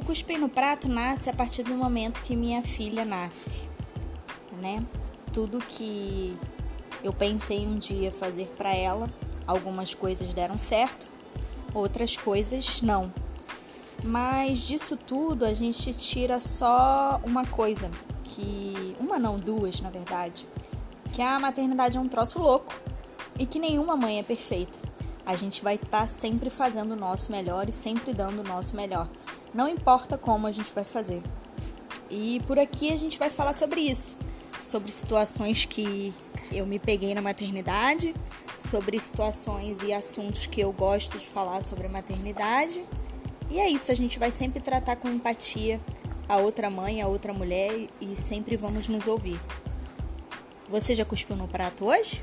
O cuspir no prato nasce a partir do momento que minha filha nasce, né? Tudo que eu pensei um dia fazer para ela, algumas coisas deram certo, outras coisas não. Mas disso tudo a gente tira só uma coisa, que uma não, duas, na verdade, que a maternidade é um troço louco e que nenhuma mãe é perfeita. A gente vai estar tá sempre fazendo o nosso melhor e sempre dando o nosso melhor. Não importa como a gente vai fazer. E por aqui a gente vai falar sobre isso, sobre situações que eu me peguei na maternidade, sobre situações e assuntos que eu gosto de falar sobre a maternidade. E é isso, a gente vai sempre tratar com empatia a outra mãe, a outra mulher e sempre vamos nos ouvir. Você já cuspiu no prato hoje?